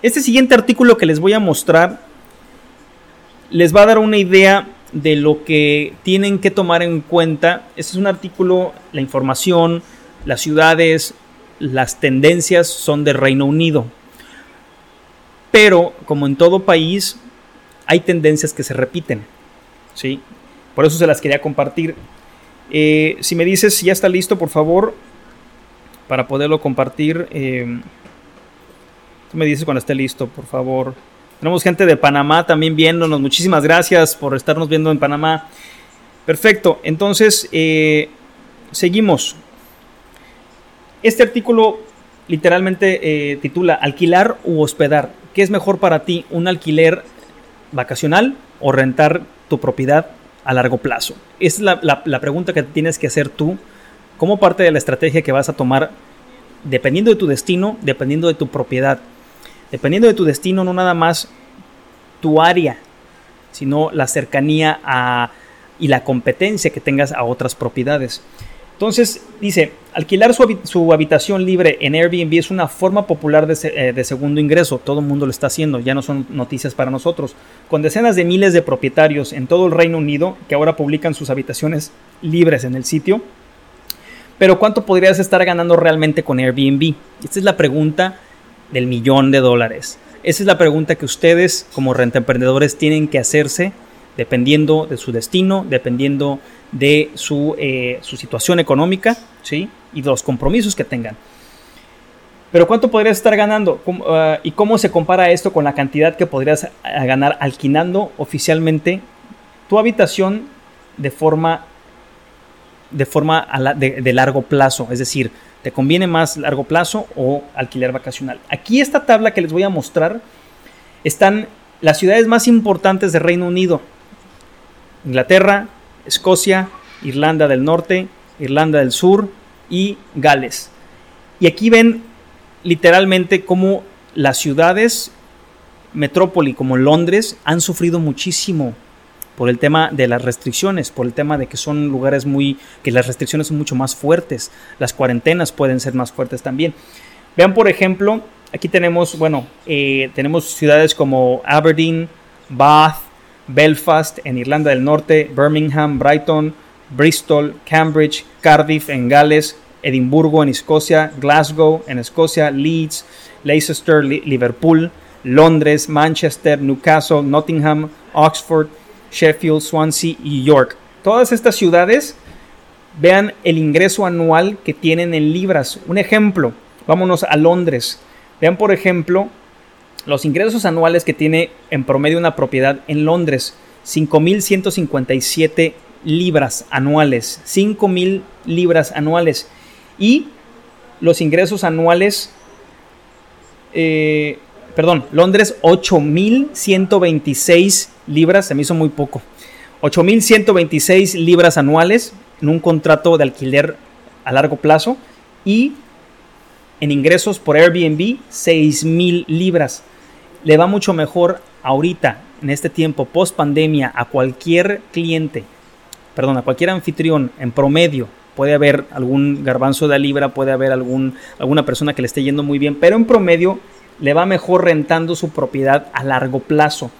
Este siguiente artículo que les voy a mostrar les va a dar una idea de lo que tienen que tomar en cuenta. Este es un artículo, la información, las ciudades, las tendencias son de Reino Unido. Pero, como en todo país, hay tendencias que se repiten. ¿sí? Por eso se las quería compartir. Eh, si me dices si ya está listo, por favor, para poderlo compartir. Eh, Tú me dices cuando esté listo, por favor. Tenemos gente de Panamá también viéndonos. Muchísimas gracias por estarnos viendo en Panamá. Perfecto. Entonces, eh, seguimos. Este artículo literalmente eh, titula Alquilar u hospedar. ¿Qué es mejor para ti? ¿Un alquiler vacacional o rentar tu propiedad a largo plazo? Esa es la, la pregunta que tienes que hacer tú como parte de la estrategia que vas a tomar dependiendo de tu destino, dependiendo de tu propiedad dependiendo de tu destino, no nada más tu área, sino la cercanía a, y la competencia que tengas a otras propiedades. Entonces, dice, alquilar su, habitación libre en Airbnb es una forma popular de, eh, de, segundo ingreso. Todo el mundo lo está haciendo, ya no son noticias para nosotros. Con decenas de miles de propietarios en todo el Reino Unido que ahora publican sus habitaciones libres en el sitio. Pero ¿cuánto podrías estar ganando realmente con Airbnb? Esta es la pregunta del millón de dólares? Esa es la pregunta que ustedes como renta emprendedores tienen que hacerse dependiendo de su destino, dependiendo de su, eh, su situación económica ¿sí? y de los compromisos que tengan. Pero ¿cuánto podrías estar ganando? Ah, ¿Y cómo se compara esto con la cantidad que podrías ah, ganar alquilando oficialmente tu habitación de forma, de, forma de largo plazo? Es decir, ¿Te conviene más largo plazo o alquiler vacacional? Aquí esta tabla que les voy a mostrar están las ciudades más importantes de Reino Unido. Inglaterra, Escocia, Irlanda del Norte, Irlanda del Sur y Gales. Y aquí ven literalmente cómo las ciudades metrópoli como Londres han sufrido muchísimo por el tema de las restricciones, por el tema de que son lugares muy, que las restricciones son mucho más fuertes, las cuarentenas pueden ser más fuertes también. Vean, por ejemplo, aquí tenemos, bueno, eh, tenemos ciudades como Aberdeen, Bath, Belfast en Irlanda del Norte, Birmingham, Brighton, Bristol, Cambridge, Cardiff en Gales, Edimburgo en Escocia, Glasgow en Escocia, Leeds, Leicester, Liverpool, Londres, Manchester, Newcastle, Nottingham, Oxford, Sheffield, Swansea y York. Todas estas ciudades, vean el ingreso anual que tienen en libras. Un ejemplo, vámonos a Londres. Vean, por ejemplo, los ingresos anuales que tiene en promedio una propiedad en Londres. 5.157 libras anuales. 5.000 libras anuales. Y los ingresos anuales eh, perdón, Londres 8.126 libras, se me hizo muy poco. 8.126 libras anuales en un contrato de alquiler a largo plazo y en ingresos por Airbnb 6.000 libras. Le va mucho mejor ahorita, en este tiempo, post pandemia, a cualquier cliente, perdón, a cualquier anfitrión en promedio. Puede haber algún garbanzo de libra, puede haber algún, alguna persona que le esté yendo muy bien, pero en promedio le va mejor rentando su propiedad a largo plazo.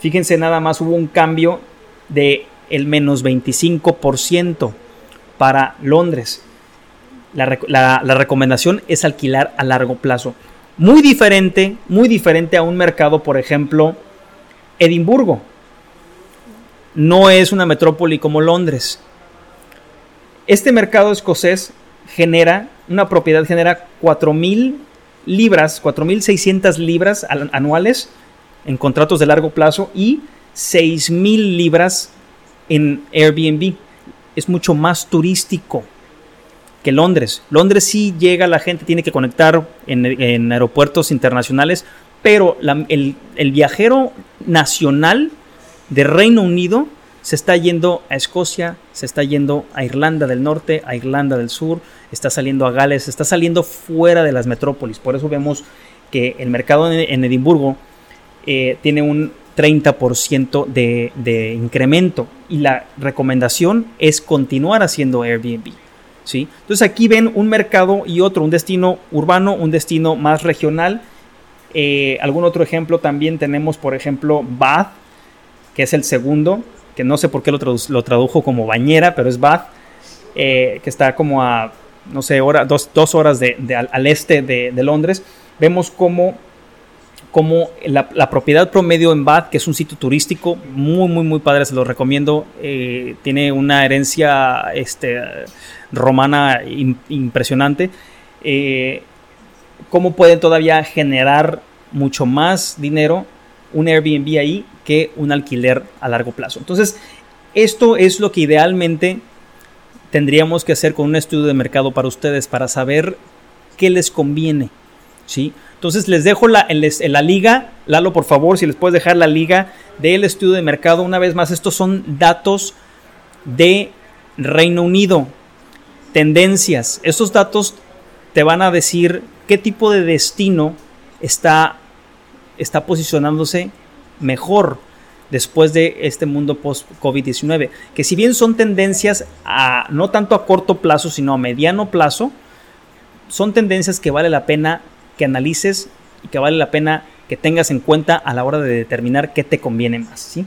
Fíjense, nada más hubo un cambio de el menos 25% para Londres. La, la, recomendación es alquilar a largo plazo. Muy diferente, muy diferente a un mercado, por ejemplo, Edimburgo. No es una metrópoli como Londres. Este mercado escocés genera, una propiedad genera 4.000 libras, 4.600 libras anuales en contratos de largo plazo y 6.000 libras en Airbnb. Es mucho más turístico que Londres. Londres sí llega la gente, tiene que conectar en, aeropuertos internacionales, pero el, el viajero nacional de Reino Unido se está yendo a Escocia, se está yendo a Irlanda del Norte, a Irlanda del Sur, está saliendo a Gales, está saliendo fuera de las metrópolis. Por eso vemos que el mercado en, Edimburgo eh, tiene un 30% de, de, incremento y la recomendación es continuar haciendo Airbnb. ¿sí? Entonces aquí ven un mercado y otro, un destino urbano, un destino más regional. Eh, algún otro ejemplo también tenemos, por ejemplo, Bath, que es el segundo, que no sé por qué lo, tradujo como bañera, pero es Bath, eh, que está como a, no sé, hora, dos, horas de, al, este de, Londres. Vemos cómo, la, propiedad promedio en Bath, que es un sitio turístico muy, muy, muy padre, se lo recomiendo, eh, tiene una herencia este, romana impresionante. Eh, cómo pueden todavía generar mucho más dinero un Airbnb ahí que un alquiler a largo plazo. Entonces, esto es lo que idealmente tendríamos que hacer con un estudio de mercado para ustedes, para saber qué les conviene. ¿sí? Entonces les dejo la, en, la liga, Lalo por favor, si les puedes dejar la liga del estudio de mercado. Una vez más, estos son datos de Reino Unido, tendencias. Estos datos te van a decir qué tipo de destino está, está posicionándose mejor después de este mundo post-COVID-19, que si bien son tendencias a no tanto a corto plazo, sino a mediano plazo, son tendencias que vale la pena que analices y que vale la pena que tengas en cuenta a la hora de determinar qué te conviene más. ¿sí?